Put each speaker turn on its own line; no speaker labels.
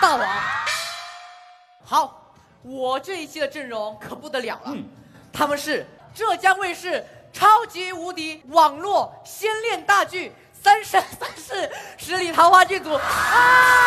大王。好，我这一期的阵容可不得了了，他们是浙江卫视超级无敌网络先恋大剧《三生三世十里桃花》剧组啊！